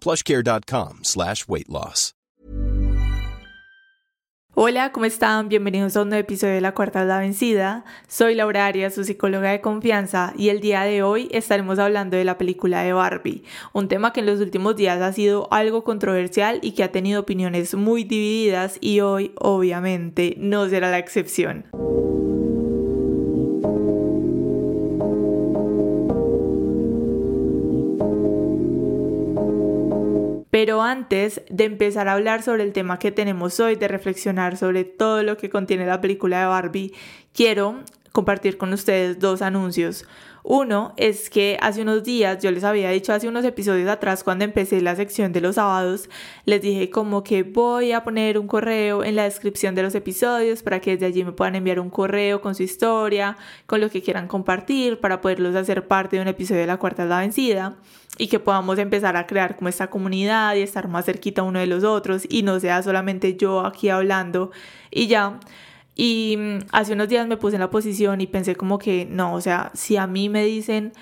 plushcare.com slash weight loss. Hola, ¿cómo están? Bienvenidos a un nuevo episodio de La Cuarta la Vencida. Soy Laura Arias, su psicóloga de confianza, y el día de hoy estaremos hablando de la película de Barbie, un tema que en los últimos días ha sido algo controversial y que ha tenido opiniones muy divididas y hoy obviamente no será la excepción. Pero antes de empezar a hablar sobre el tema que tenemos hoy, de reflexionar sobre todo lo que contiene la película de Barbie, quiero compartir con ustedes dos anuncios. Uno es que hace unos días, yo les había dicho hace unos episodios atrás cuando empecé la sección de los sábados, les dije como que voy a poner un correo en la descripción de los episodios para que desde allí me puedan enviar un correo con su historia, con lo que quieran compartir, para poderlos hacer parte de un episodio de La Cuarta es la Vencida y que podamos empezar a crear como esta comunidad y estar más cerquita uno de los otros y no sea solamente yo aquí hablando y ya. Y mm, hace unos días me puse en la posición y pensé como que no, o sea, si a mí me dicen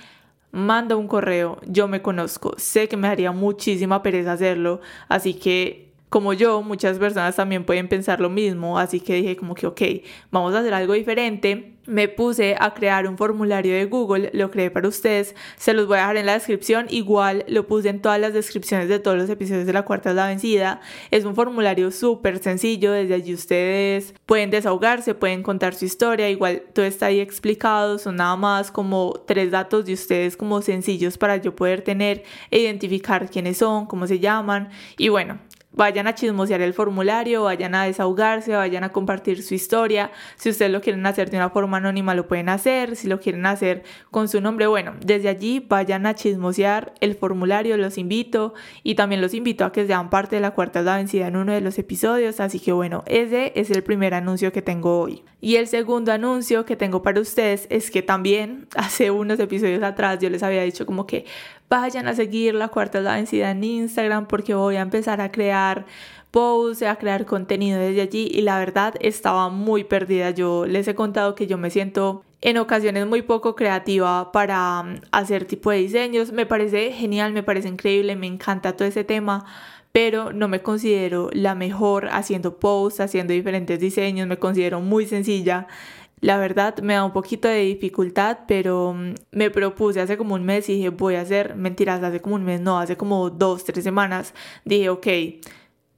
manda un correo, yo me conozco, sé que me haría muchísima pereza hacerlo, así que como yo, muchas personas también pueden pensar lo mismo, así que dije como que, ok, vamos a hacer algo diferente. Me puse a crear un formulario de Google, lo creé para ustedes, se los voy a dejar en la descripción, igual lo puse en todas las descripciones de todos los episodios de La Cuarta es la Vencida. Es un formulario súper sencillo, desde allí ustedes pueden desahogarse, pueden contar su historia, igual todo está ahí explicado, son nada más como tres datos de ustedes como sencillos para yo poder tener e identificar quiénes son, cómo se llaman y bueno, Vayan a chismosear el formulario, vayan a desahogarse, vayan a compartir su historia. Si ustedes lo quieren hacer de una forma anónima, lo pueden hacer. Si lo quieren hacer con su nombre, bueno, desde allí vayan a chismosear el formulario, los invito. Y también los invito a que sean parte de la cuarta la vencida en uno de los episodios. Así que bueno, ese es el primer anuncio que tengo hoy. Y el segundo anuncio que tengo para ustedes es que también hace unos episodios atrás yo les había dicho como que vayan a seguir la cuarta la vencida en Instagram porque voy a empezar a crear posts, a crear contenido desde allí y la verdad estaba muy perdida. Yo les he contado que yo me siento en ocasiones muy poco creativa para mm, hacer tipo de diseños. Me parece genial, me parece increíble, me encanta todo ese tema pero no me considero la mejor haciendo posts, haciendo diferentes diseños, me considero muy sencilla la verdad me da un poquito de dificultad, pero mm, me propuse hace como un mes y dije voy a hacer, mentiras, hace como un mes, no, hace como dos, tres semanas, dije ok,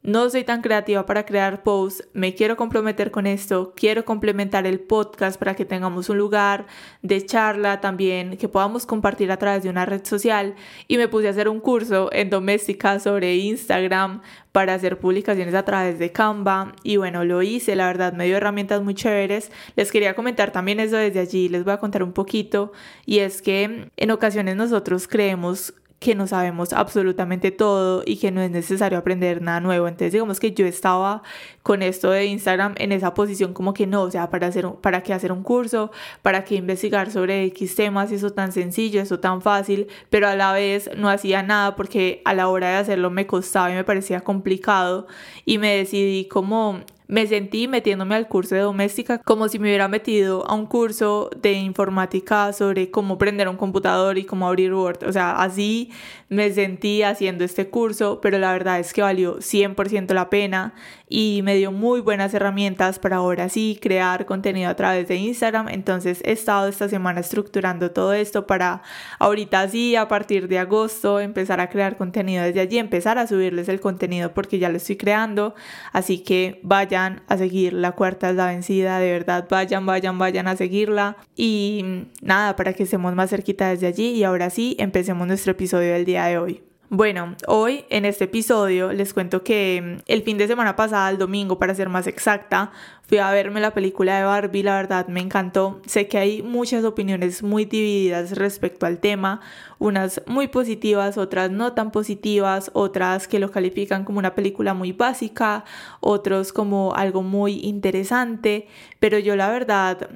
no soy tan creativa para crear posts, me quiero comprometer con esto, quiero complementar el podcast para que tengamos un lugar de charla también que podamos compartir a través de una red social. Y me puse a hacer un curso en doméstica sobre Instagram para hacer publicaciones a través de Canva. Y bueno, lo hice, la verdad me dio herramientas muy chéveres. Les quería comentar también eso desde allí, les voy a contar un poquito. Y es que en ocasiones nosotros creemos que no sabemos absolutamente todo y que no es necesario aprender nada nuevo. Entonces digamos que yo estaba con esto de Instagram en esa posición como que no, o sea, para, hacer, para qué hacer un curso, para qué investigar sobre X temas, eso tan sencillo, eso tan fácil, pero a la vez no hacía nada porque a la hora de hacerlo me costaba y me parecía complicado y me decidí como me sentí metiéndome al curso de doméstica como si me hubiera metido a un curso de informática sobre cómo prender un computador y cómo abrir Word. O sea, así me sentí haciendo este curso, pero la verdad es que valió 100% la pena y me dio muy buenas herramientas para ahora sí crear contenido a través de Instagram. Entonces he estado esta semana estructurando todo esto para ahorita sí, a partir de agosto, empezar a crear contenido desde allí, empezar a subirles el contenido porque ya lo estoy creando. Así que a seguir, la cuarta es la vencida, de verdad, vayan, vayan, vayan a seguirla. Y nada, para que estemos más cerquita desde allí y ahora sí, empecemos nuestro episodio del día de hoy. Bueno, hoy en este episodio les cuento que mm, el fin de semana pasada, el domingo para ser más exacta, fui a verme la película de Barbie, la verdad me encantó. Sé que hay muchas opiniones muy divididas respecto al tema, unas muy positivas, otras no tan positivas, otras que lo califican como una película muy básica, otros como algo muy interesante, pero yo la verdad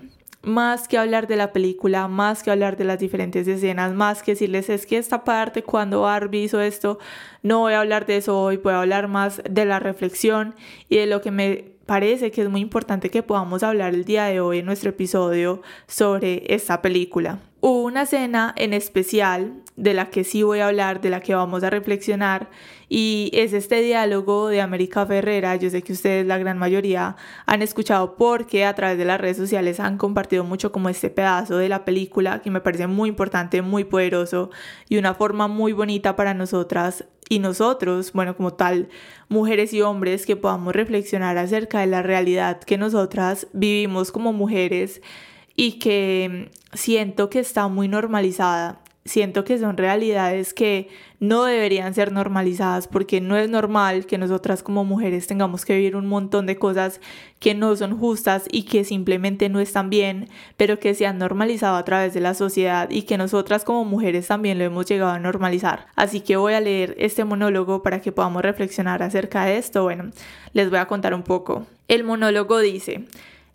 más que hablar de la película, más que hablar de las diferentes escenas, más que decirles es que esta parte cuando Barbie hizo esto, no voy a hablar de eso hoy, voy a hablar más de la reflexión y de lo que me parece que es muy importante que podamos hablar el día de hoy en nuestro episodio sobre esta película. Hubo una escena en especial de la que sí voy a hablar, de la que vamos a reflexionar, y es este diálogo de América Ferrera. Yo sé que ustedes, la gran mayoría, han escuchado porque a través de las redes sociales han compartido mucho como este pedazo de la película que me parece muy importante, muy poderoso y una forma muy bonita para nosotras y nosotros, bueno, como tal, mujeres y hombres, que podamos reflexionar acerca de la realidad que nosotras vivimos como mujeres y que siento que está muy normalizada. Siento que son realidades que no deberían ser normalizadas porque no es normal que nosotras como mujeres tengamos que vivir un montón de cosas que no son justas y que simplemente no están bien, pero que se han normalizado a través de la sociedad y que nosotras como mujeres también lo hemos llegado a normalizar. Así que voy a leer este monólogo para que podamos reflexionar acerca de esto. Bueno, les voy a contar un poco. El monólogo dice,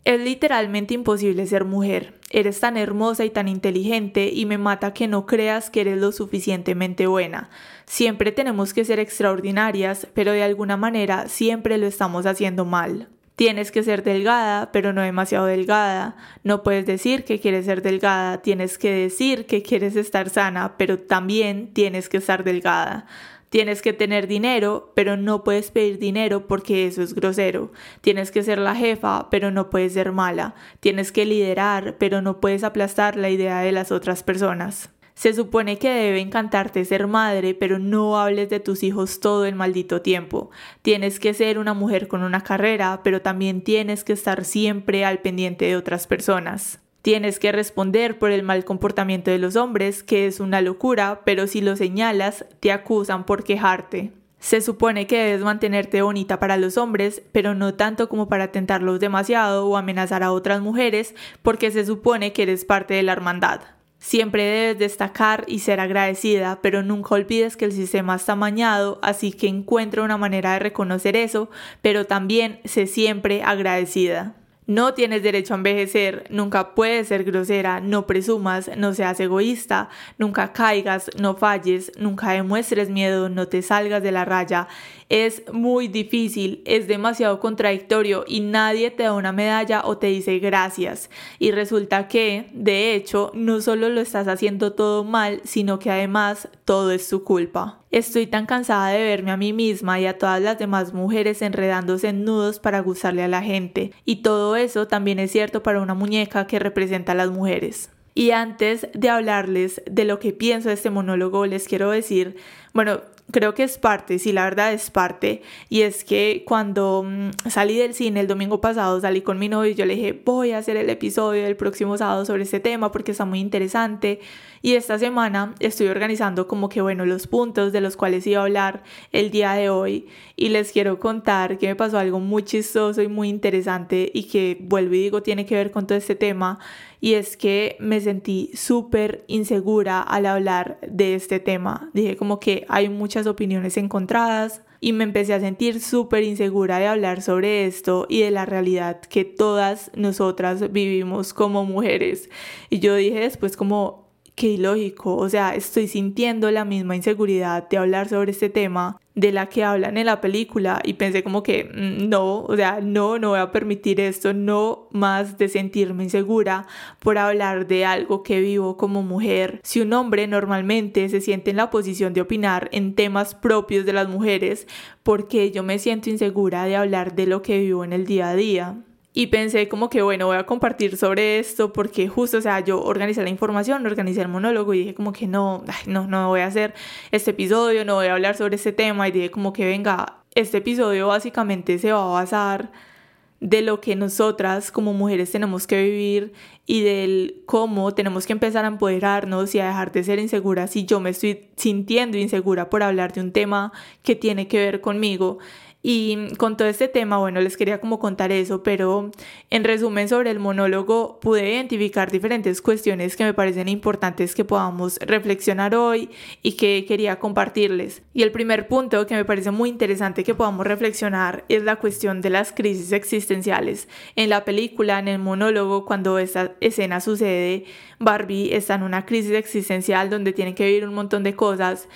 es literalmente imposible ser mujer. Eres tan hermosa y tan inteligente y me mata que no creas que eres lo suficientemente buena. Siempre tenemos que ser extraordinarias, pero de alguna manera siempre lo estamos haciendo mal. Tienes que ser delgada, pero no demasiado delgada. No puedes decir que quieres ser delgada, tienes que decir que quieres estar sana, pero también tienes que estar delgada. Tienes que tener dinero, pero no puedes pedir dinero porque eso es grosero. Tienes que ser la jefa, pero no puedes ser mala. Tienes que liderar, pero no puedes aplastar la idea de las otras personas. Se supone que debe encantarte ser madre, pero no hables de tus hijos todo el maldito tiempo. Tienes que ser una mujer con una carrera, pero también tienes que estar siempre al pendiente de otras personas. Tienes que responder por el mal comportamiento de los hombres, que es una locura, pero si lo señalas, te acusan por quejarte. Se supone que debes mantenerte bonita para los hombres, pero no tanto como para tentarlos demasiado o amenazar a otras mujeres, porque se supone que eres parte de la hermandad. Siempre debes destacar y ser agradecida, pero nunca olvides que el sistema está mañado, así que encuentra una manera de reconocer eso, pero también sé siempre agradecida. No tienes derecho a envejecer, nunca puedes ser grosera, no presumas, no seas egoísta, nunca caigas, no falles, nunca demuestres miedo, no te salgas de la raya. Es muy difícil, es demasiado contradictorio y nadie te da una medalla o te dice gracias. Y resulta que, de hecho, no solo lo estás haciendo todo mal, sino que además todo es su culpa. Estoy tan cansada de verme a mí misma y a todas las demás mujeres enredándose en nudos para gustarle a la gente. Y todo eso también es cierto para una muñeca que representa a las mujeres. Y antes de hablarles de lo que pienso de este monólogo, les quiero decir, bueno, creo que es parte, sí, la verdad es parte. Y es que cuando mm, salí del cine el domingo pasado, salí con mi novio y yo le dije, voy a hacer el episodio del próximo sábado sobre este tema porque está muy interesante. Y esta semana estoy organizando como que, bueno, los puntos de los cuales iba a hablar el día de hoy. Y les quiero contar que me pasó algo muy chistoso y muy interesante y que, vuelvo y digo, tiene que ver con todo este tema. Y es que me sentí súper insegura al hablar de este tema. Dije como que hay muchas opiniones encontradas y me empecé a sentir súper insegura de hablar sobre esto y de la realidad que todas nosotras vivimos como mujeres. Y yo dije después como qué ilógico, o sea, estoy sintiendo la misma inseguridad de hablar sobre este tema de la que hablan en la película y pensé como que mm, no, o sea, no, no voy a permitir esto, no más de sentirme insegura por hablar de algo que vivo como mujer. Si un hombre normalmente se siente en la posición de opinar en temas propios de las mujeres, porque yo me siento insegura de hablar de lo que vivo en el día a día? Y pensé como que bueno, voy a compartir sobre esto porque justo, o sea, yo organizé la información, organicé el monólogo y dije como que no, no, no voy a hacer este episodio, no voy a hablar sobre este tema y dije como que venga, este episodio básicamente se va a basar de lo que nosotras como mujeres tenemos que vivir y del cómo tenemos que empezar a empoderarnos y a dejar de ser inseguras si yo me estoy sintiendo insegura por hablar de un tema que tiene que ver conmigo. Y con todo este tema, bueno, les quería como contar eso, pero en resumen sobre el monólogo pude identificar diferentes cuestiones que me parecen importantes que podamos reflexionar hoy y que quería compartirles. Y el primer punto que me parece muy interesante que podamos reflexionar es la cuestión de las crisis existenciales. En la película, en el monólogo, cuando esta escena sucede, Barbie está en una crisis existencial donde tiene que vivir un montón de cosas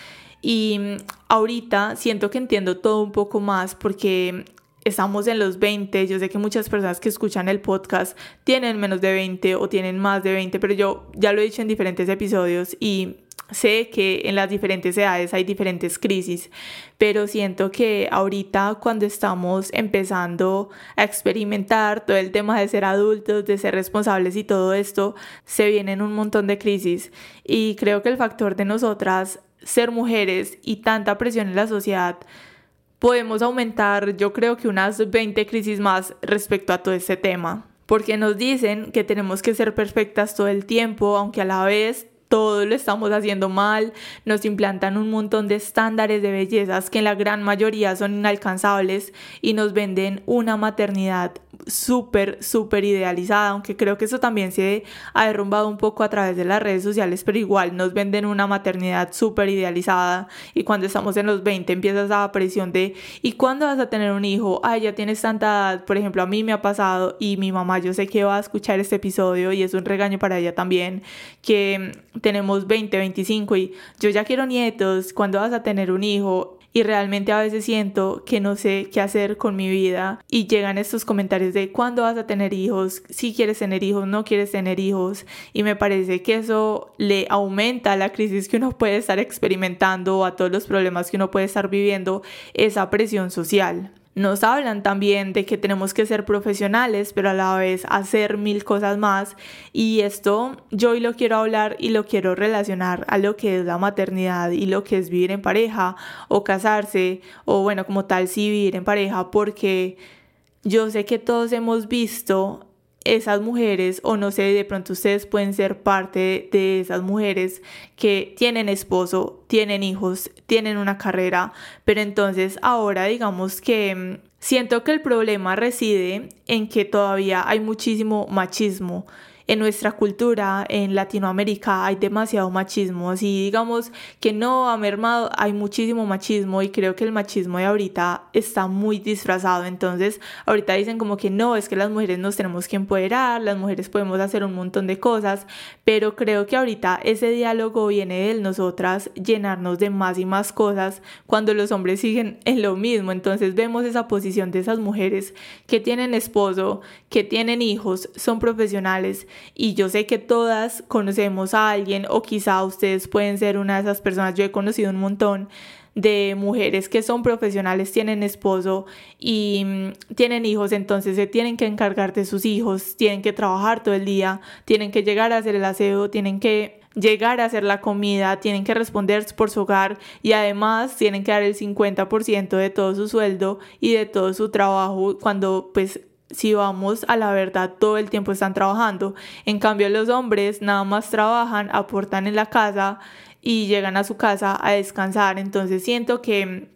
y ahorita siento que entiendo todo un poco más porque estamos en los 20, yo sé que muchas personas que escuchan el podcast tienen menos de 20 o tienen más de 20, pero yo ya lo he dicho en diferentes episodios y sé que en las diferentes edades hay diferentes crisis, pero siento que ahorita cuando estamos empezando a experimentar todo el tema de ser adultos, de ser responsables y todo esto, se vienen un montón de crisis. Y creo que el factor de nosotras ser mujeres y tanta presión en la sociedad, podemos aumentar yo creo que unas 20 crisis más respecto a todo este tema. Porque nos dicen que tenemos que ser perfectas todo el tiempo, aunque a la vez todo lo estamos haciendo mal, nos implantan un montón de estándares de bellezas que en la gran mayoría son inalcanzables y nos venden una maternidad súper, súper idealizada, aunque creo que eso también se ha derrumbado un poco a través de las redes sociales, pero igual nos venden una maternidad súper idealizada y cuando estamos en los 20 empiezas a presión de ¿y cuándo vas a tener un hijo? Ay, ya tienes tanta edad, por ejemplo, a mí me ha pasado y mi mamá yo sé que va a escuchar este episodio y es un regaño para ella también, que tenemos 20, 25 y yo ya quiero nietos, ¿cuándo vas a tener un hijo? y realmente a veces siento que no sé qué hacer con mi vida y llegan estos comentarios de cuándo vas a tener hijos, si quieres tener hijos, no quieres tener hijos y me parece que eso le aumenta la crisis que uno puede estar experimentando o a todos los problemas que uno puede estar viviendo esa presión social. Nos hablan también de que tenemos que ser profesionales, pero a la vez hacer mil cosas más. Y esto yo hoy lo quiero hablar y lo quiero relacionar a lo que es la maternidad y lo que es vivir en pareja o casarse o bueno, como tal, sí vivir en pareja, porque yo sé que todos hemos visto esas mujeres, o no sé, de pronto ustedes pueden ser parte de esas mujeres que tienen esposo, tienen hijos, tienen una carrera, pero entonces ahora digamos que mm, siento que el problema reside en que todavía hay muchísimo machismo en nuestra cultura, en Latinoamérica, hay demasiado machismo. Así digamos que no ha mermado, hay muchísimo machismo y creo que el machismo de ahorita está muy disfrazado. Entonces, ahorita dicen como que no, es que las mujeres nos tenemos que empoderar, las mujeres podemos hacer un montón de cosas, pero creo que ahorita ese diálogo viene de nosotras llenarnos de más y más cosas cuando los hombres siguen en lo mismo. Entonces, vemos esa posición de esas mujeres que tienen esposo, que tienen hijos, son profesionales y yo sé que todas conocemos a alguien o quizá ustedes pueden ser una de esas personas, yo he conocido un montón de mujeres que son profesionales, tienen esposo y mm, tienen hijos, entonces se tienen que encargar de sus hijos, tienen que trabajar todo el día, tienen que llegar a hacer el aseo, tienen que llegar a hacer la comida, tienen que responder por su hogar y además tienen que dar el 50% de todo su sueldo y de todo su trabajo cuando pues si vamos a la verdad, todo el tiempo están trabajando. En cambio, los hombres nada más trabajan, aportan en la casa y llegan a su casa a descansar. Entonces siento que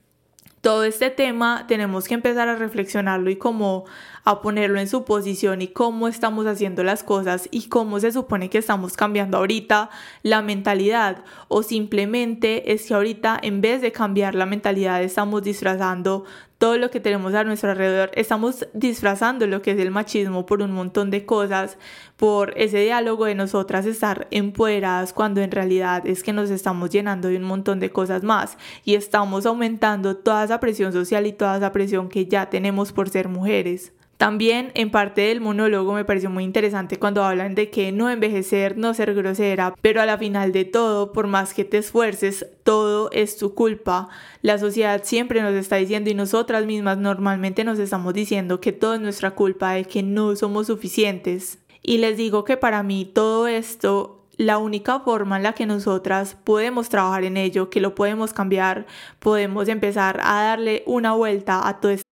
todo este tema tenemos que empezar a reflexionarlo y como a ponerlo en su posición y cómo estamos haciendo las cosas y cómo se supone que estamos cambiando ahorita la mentalidad. O simplemente es que ahorita en vez de cambiar la mentalidad estamos disfrazando todo lo que tenemos a nuestro alrededor, estamos disfrazando lo que es el machismo por un montón de cosas, por ese diálogo de nosotras estar empoderadas cuando en realidad es que nos estamos llenando de un montón de cosas más. Y estamos aumentando toda esa presión social y toda esa presión que ya tenemos por ser mujeres. También en parte del monólogo me pareció muy interesante cuando hablan de que no envejecer, no ser grosera, pero a la final de todo, por más que te esfuerces, todo es tu culpa. La sociedad siempre nos está diciendo y nosotras mismas normalmente nos estamos diciendo que todo es nuestra culpa, de que no somos suficientes. Y les digo que para mí todo esto la única forma en la que nosotras podemos trabajar en ello, que lo podemos cambiar, podemos empezar a darle una vuelta a todo esto.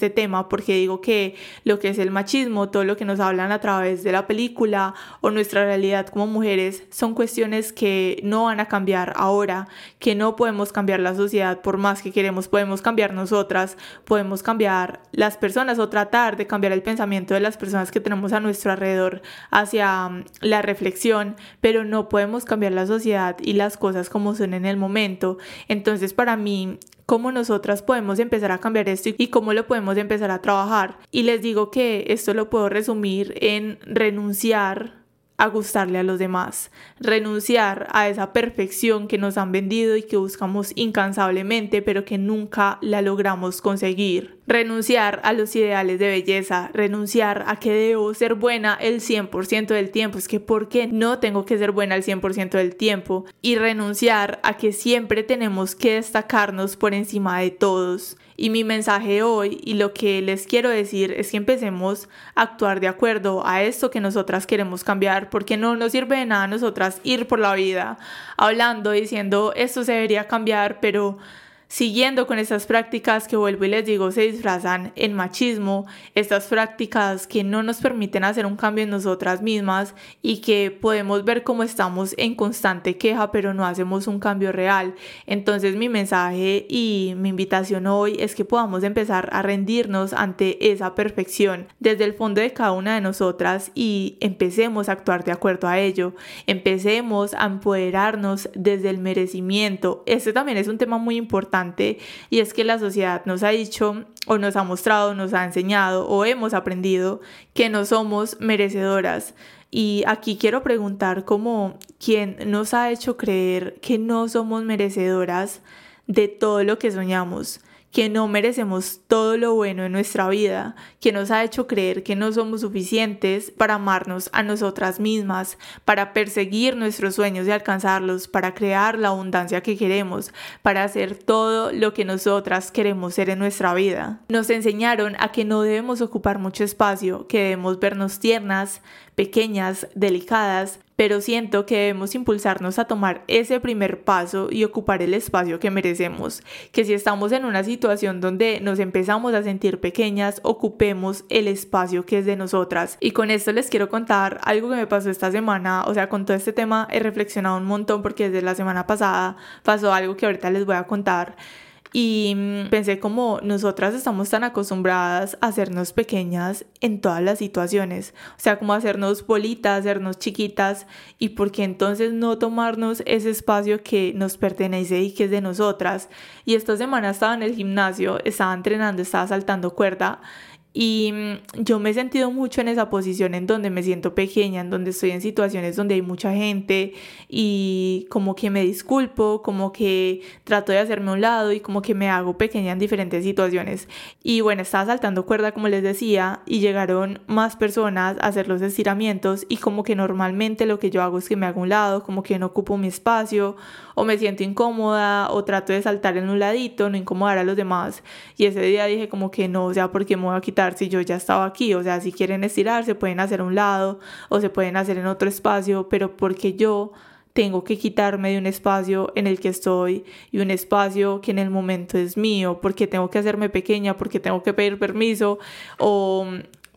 este tema porque digo que lo que es el machismo, todo lo que nos hablan a través de la película o nuestra realidad como mujeres son cuestiones que no van a cambiar ahora, que no podemos cambiar la sociedad por más que queremos, podemos cambiar nosotras, podemos cambiar las personas o tratar de cambiar el pensamiento de las personas que tenemos a nuestro alrededor hacia mm, la reflexión, pero no podemos cambiar la sociedad y las cosas como son en el momento. Entonces para mí cómo nosotras podemos empezar a cambiar esto y cómo lo podemos empezar a trabajar. Y les digo que esto lo puedo resumir en renunciar a gustarle a los demás, renunciar a esa perfección que nos han vendido y que buscamos incansablemente, pero que nunca la logramos conseguir. Renunciar a los ideales de belleza, renunciar a que debo ser buena el 100% del tiempo, es que ¿por qué no tengo que ser buena el 100% del tiempo? Y renunciar a que siempre tenemos que destacarnos por encima de todos. Y mi mensaje hoy y lo que les quiero decir es que empecemos a actuar de acuerdo a esto que nosotras queremos cambiar, porque no nos sirve de nada a nosotras ir por la vida hablando, diciendo esto se debería cambiar, pero siguiendo con estas prácticas que vuelvo y les digo se disfrazan en machismo, estas prácticas que no nos permiten hacer un cambio en nosotras mismas y que podemos ver cómo estamos en constante queja pero no hacemos un cambio real. Entonces mi mensaje y mi invitación hoy es que podamos empezar a rendirnos ante esa perfección desde el fondo de cada una de nosotras y empecemos a actuar de acuerdo a ello, empecemos a empoderarnos desde el merecimiento. Este también es un tema muy importante y es que la sociedad nos ha dicho o nos ha mostrado, nos ha enseñado o hemos aprendido que no somos merecedoras. Y aquí quiero preguntar cómo quién nos ha hecho creer que no somos merecedoras de todo lo que soñamos que no merecemos todo lo bueno en nuestra vida, que nos ha hecho creer que no somos suficientes para amarnos a nosotras mismas, para perseguir nuestros sueños y alcanzarlos, para crear la abundancia que queremos, para hacer todo lo que nosotras queremos ser en nuestra vida. Nos enseñaron a que no debemos ocupar mucho espacio, que debemos vernos tiernas, pequeñas, delicadas, pero siento que debemos impulsarnos a tomar ese primer paso y ocupar el espacio que merecemos, que si estamos en una situación donde nos empezamos a sentir pequeñas, ocupemos el espacio que es de nosotras. Y con esto les quiero contar algo que me pasó esta semana, o sea, con todo este tema he reflexionado un montón porque desde la semana pasada pasó algo que ahorita les voy a contar y mm, pensé como nosotras estamos tan acostumbradas a hacernos pequeñas en todas las situaciones, o sea, como hacernos bolitas, hacernos chiquitas. Y por qué entonces no tomarnos ese espacio que nos pertenece y que es de nosotras. Y esta semana estaba en el gimnasio, estaba entrenando, estaba saltando cuerda y mm, yo me he sentido mucho en esa posición en donde me siento pequeña, en donde estoy en situaciones donde hay mucha gente y como que me disculpo, como que trato de hacerme a un lado y como que me hago pequeña en diferentes situaciones. Y bueno, estaba saltando cuerda como les decía y llegaron más personas a hacer los estiramientos y como que normalmente lo que yo hago es que me hago a un lado, como que no ocupo mi espacio o me siento incómoda o trato de saltar en un ladito, no incomodar a los demás. Y ese día dije como que no, o sea, porque me voy a quitar si yo ya estaba aquí. O sea, si quieren estirar, se pueden hacer a un lado o se pueden hacer en otro espacio, pero porque yo tengo que quitarme de un espacio en el que estoy y un espacio que en el momento es mío, porque tengo que hacerme pequeña, porque tengo que pedir permiso o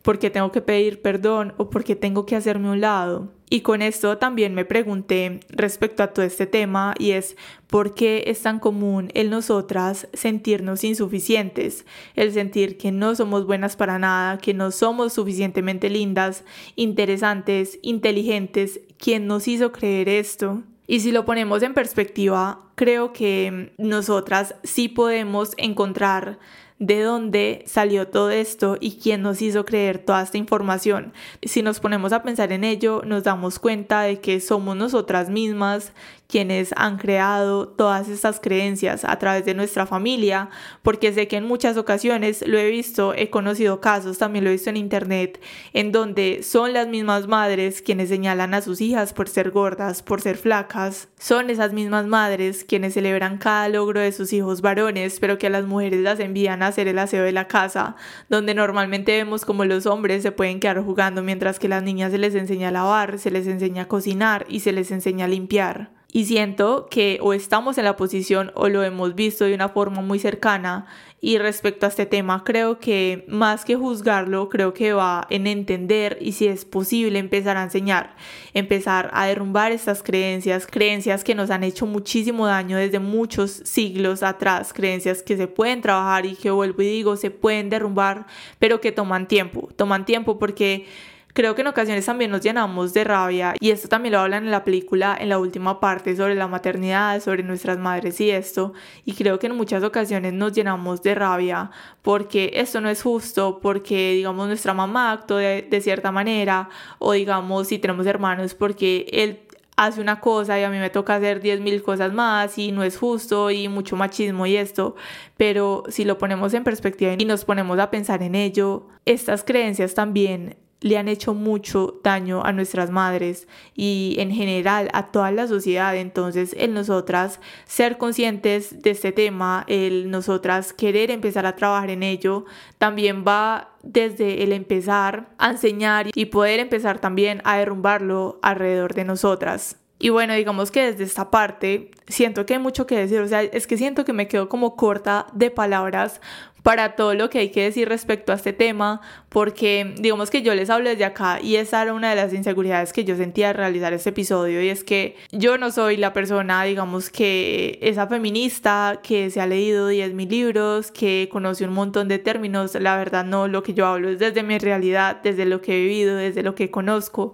porque tengo que pedir perdón o porque tengo que hacerme un lado. Y con esto también me pregunté respecto a todo este tema y es por qué es tan común en nosotras sentirnos insuficientes, el sentir que no somos buenas para nada, que no somos suficientemente lindas, interesantes, inteligentes, ¿quién nos hizo creer esto? Y si lo ponemos en perspectiva, creo que nosotras sí podemos encontrar de dónde salió todo esto y quién nos hizo creer toda esta información. Si nos ponemos a pensar en ello, nos damos cuenta de que somos nosotras mismas quienes han creado todas estas creencias a través de nuestra familia, porque sé que en muchas ocasiones lo he visto, he conocido casos, también lo he visto en internet, en donde son las mismas madres quienes señalan a sus hijas por ser gordas, por ser flacas, son esas mismas madres quienes celebran cada logro de sus hijos varones, pero que a las mujeres las envían a hacer el aseo de la casa, donde normalmente vemos como los hombres se pueden quedar jugando mientras que las niñas se les enseña a lavar, se les enseña a cocinar y se les enseña a limpiar. Y siento que o estamos en la posición o lo hemos visto de una forma muy cercana. Y respecto a este tema, creo que más que juzgarlo, creo que va en entender y si es posible empezar a enseñar, empezar a derrumbar estas creencias, creencias que nos han hecho muchísimo daño desde muchos siglos atrás, creencias que se pueden trabajar y que vuelvo y digo, se pueden derrumbar, pero que toman tiempo, toman tiempo porque Creo que en ocasiones también nos llenamos de rabia y esto también lo hablan en la película en la última parte sobre la maternidad, sobre nuestras madres y esto. Y creo que en muchas ocasiones nos llenamos de rabia porque esto no es justo, porque digamos nuestra mamá actuó de, de cierta manera o digamos si tenemos hermanos porque él hace una cosa y a mí me toca hacer 10.000 cosas más y no es justo y mucho machismo y esto, pero si lo ponemos en perspectiva y nos ponemos a pensar en ello, estas creencias también le han hecho mucho daño a nuestras madres y en general a toda la sociedad. Entonces, el nosotras ser conscientes de este tema, el nosotras querer empezar a trabajar en ello, también va desde el empezar a enseñar y poder empezar también a derrumbarlo alrededor de nosotras. Y bueno, digamos que desde esta parte siento que hay mucho que decir, o sea, es que siento que me quedo como corta de palabras para todo lo que hay que decir respecto a este tema, porque digamos que yo les hablo desde acá y esa era una de las inseguridades que yo sentía al realizar este episodio y es que yo no soy la persona, digamos que esa feminista que se ha leído 10.000 libros, que conoce un montón de términos, la verdad no, lo que yo hablo es desde mi realidad, desde lo que he vivido, desde lo que conozco.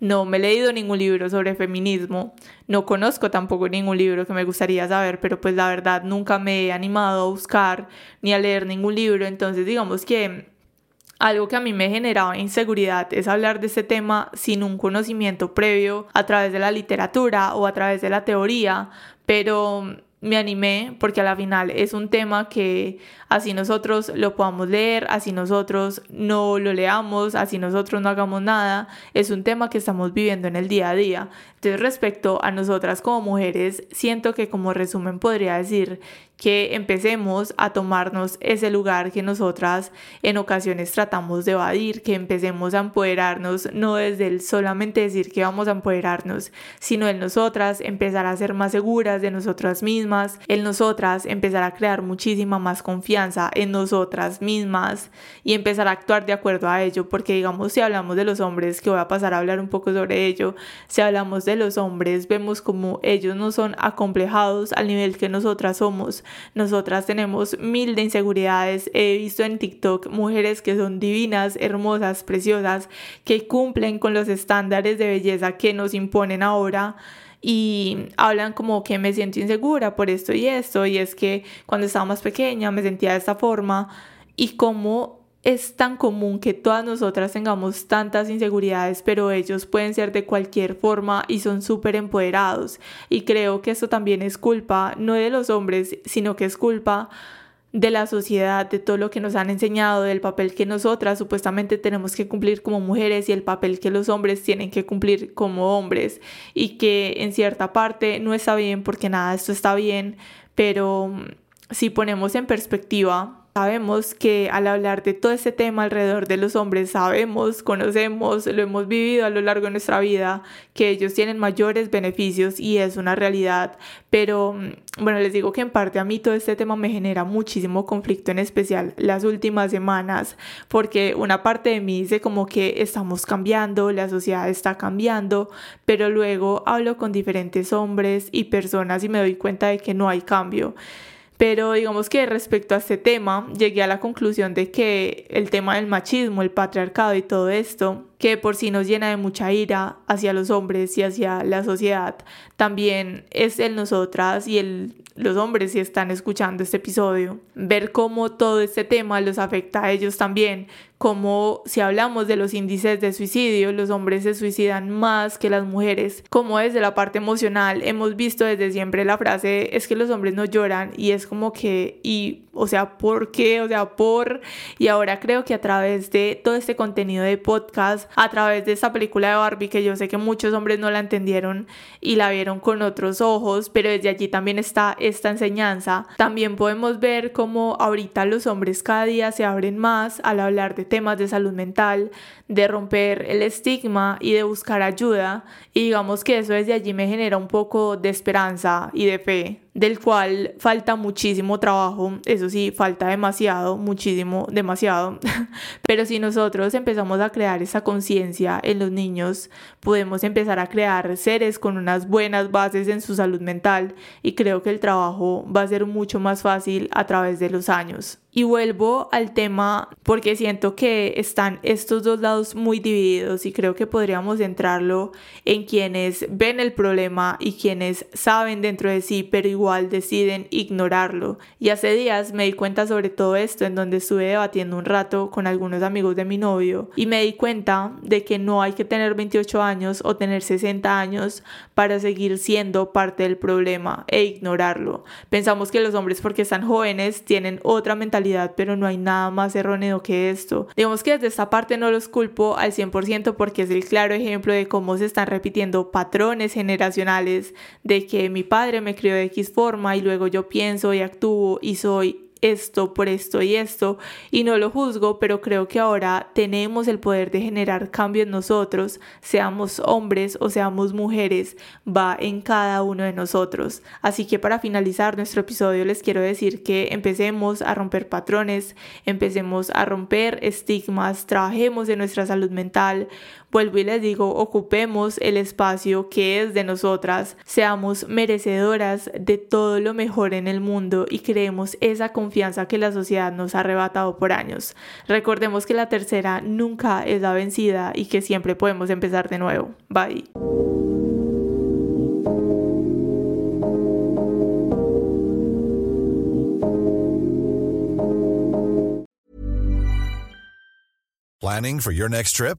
No me he leído ningún libro sobre feminismo, no conozco tampoco ningún libro que me gustaría saber, pero pues la verdad nunca me he animado a buscar ni a leer ningún libro, entonces digamos que algo que a mí me generaba inseguridad es hablar de este tema sin un conocimiento previo a través de la literatura o a través de la teoría, pero me animé porque a la final es un tema que así nosotros lo podamos leer, así nosotros no lo leamos, así nosotros no hagamos nada, es un tema que estamos viviendo en el día a día. Entonces respecto a nosotras como mujeres, siento que como resumen podría decir que empecemos a tomarnos ese lugar que nosotras en ocasiones tratamos de evadir, que empecemos a empoderarnos, no desde el solamente decir que vamos a empoderarnos, sino en nosotras empezar a ser más seguras de nosotras mismas, en nosotras empezar a crear muchísima más confianza en nosotras mismas y empezar a actuar de acuerdo a ello, porque digamos si hablamos de los hombres, que voy a pasar a hablar un poco sobre ello, si hablamos de los hombres, vemos como ellos no son acomplejados al nivel que nosotras somos, Nosotras tenemos mil de inseguridades. He visto en TikTok mujeres que son divinas, hermosas, preciosas, que cumplen con los estándares de belleza que nos imponen ahora y hablan como que me siento insegura por esto y esto y es que cuando estaba más pequeña me sentía de esta forma y como es tan común que todas nosotras tengamos tantas inseguridades, pero ellos pueden ser de cualquier forma y son súper empoderados. Y creo que esto también es culpa, no de los hombres, sino que es culpa de la sociedad, de todo lo que nos han enseñado, del papel que nosotras supuestamente tenemos que cumplir como mujeres y el papel que los hombres tienen que cumplir como hombres y que en cierta parte no está bien porque nada, esto está bien, pero mm, si ponemos en perspectiva Sabemos que al hablar de todo este tema alrededor de los hombres, sabemos, conocemos, lo hemos vivido a lo largo de nuestra vida, que ellos tienen mayores beneficios y es una realidad. Pero mm, bueno, les digo que en parte a mí todo este tema me genera muchísimo conflicto, en especial las últimas semanas, porque una parte de mí dice como que estamos cambiando, la sociedad está cambiando, pero luego hablo con diferentes hombres y personas y me doy cuenta de que no hay cambio. Pero digamos que respecto a este tema, llegué a la conclusión de que el tema del machismo, el patriarcado y todo esto, que por sí nos llena de mucha ira hacia los hombres y hacia la sociedad, también es el nosotras y el los hombres si están escuchando este episodio, ver cómo todo este tema los afecta a ellos también, como si hablamos de los índices de suicidio, los hombres se suicidan más que las mujeres, como desde la parte emocional hemos visto desde siempre la frase es que los hombres no lloran y es como que, y, o sea, ¿por qué? O sea, por, y ahora creo que a través de todo este contenido de podcast, a través de esta película de Barbie, que yo sé que muchos hombres no la entendieron y la vieron con otros ojos, pero desde allí también está esta enseñanza, también podemos ver cómo ahorita los hombres cada día se abren más al hablar de temas de salud mental, de romper el estigma y de buscar ayuda. Y digamos que eso desde allí me genera un poco de esperanza y de fe del cual falta muchísimo trabajo, eso sí, falta demasiado, muchísimo, demasiado, pero si nosotros empezamos a crear esa conciencia en los niños, podemos empezar a crear seres con unas buenas bases en su salud mental y creo que el trabajo va a ser mucho más fácil a través de los años. Y vuelvo al tema porque siento que están estos dos lados muy divididos y creo que podríamos centrarlo en quienes ven el problema y quienes saben dentro de sí, pero igual deciden ignorarlo. Y hace días me di cuenta sobre todo esto en donde estuve debatiendo un rato con algunos amigos de mi novio y me di cuenta de que no hay que tener 28 años o tener 60 años para seguir siendo parte del problema e ignorarlo. Pensamos que los hombres porque están jóvenes tienen otra mentalidad pero no hay nada más erróneo que esto. Digamos que desde esta parte no los culpo al 100% porque es el claro ejemplo de cómo se están repitiendo patrones generacionales de que mi padre me crió de X forma y luego yo pienso y actúo y soy esto por esto y esto y no lo juzgo, pero creo que ahora tenemos el poder de generar cambio en nosotros, seamos hombres o seamos mujeres, va en cada uno de nosotros. Así que para finalizar nuestro episodio les quiero decir que empecemos a romper patrones, empecemos a romper estigmas, trabajemos en nuestra salud mental, Vuelvo y les digo, ocupemos el espacio que es de nosotras, seamos merecedoras de todo lo mejor en el mundo y creemos esa confianza que la sociedad nos ha arrebatado por años. Recordemos que la tercera nunca es la vencida y que siempre podemos empezar de nuevo. Bye. Planning for your next trip?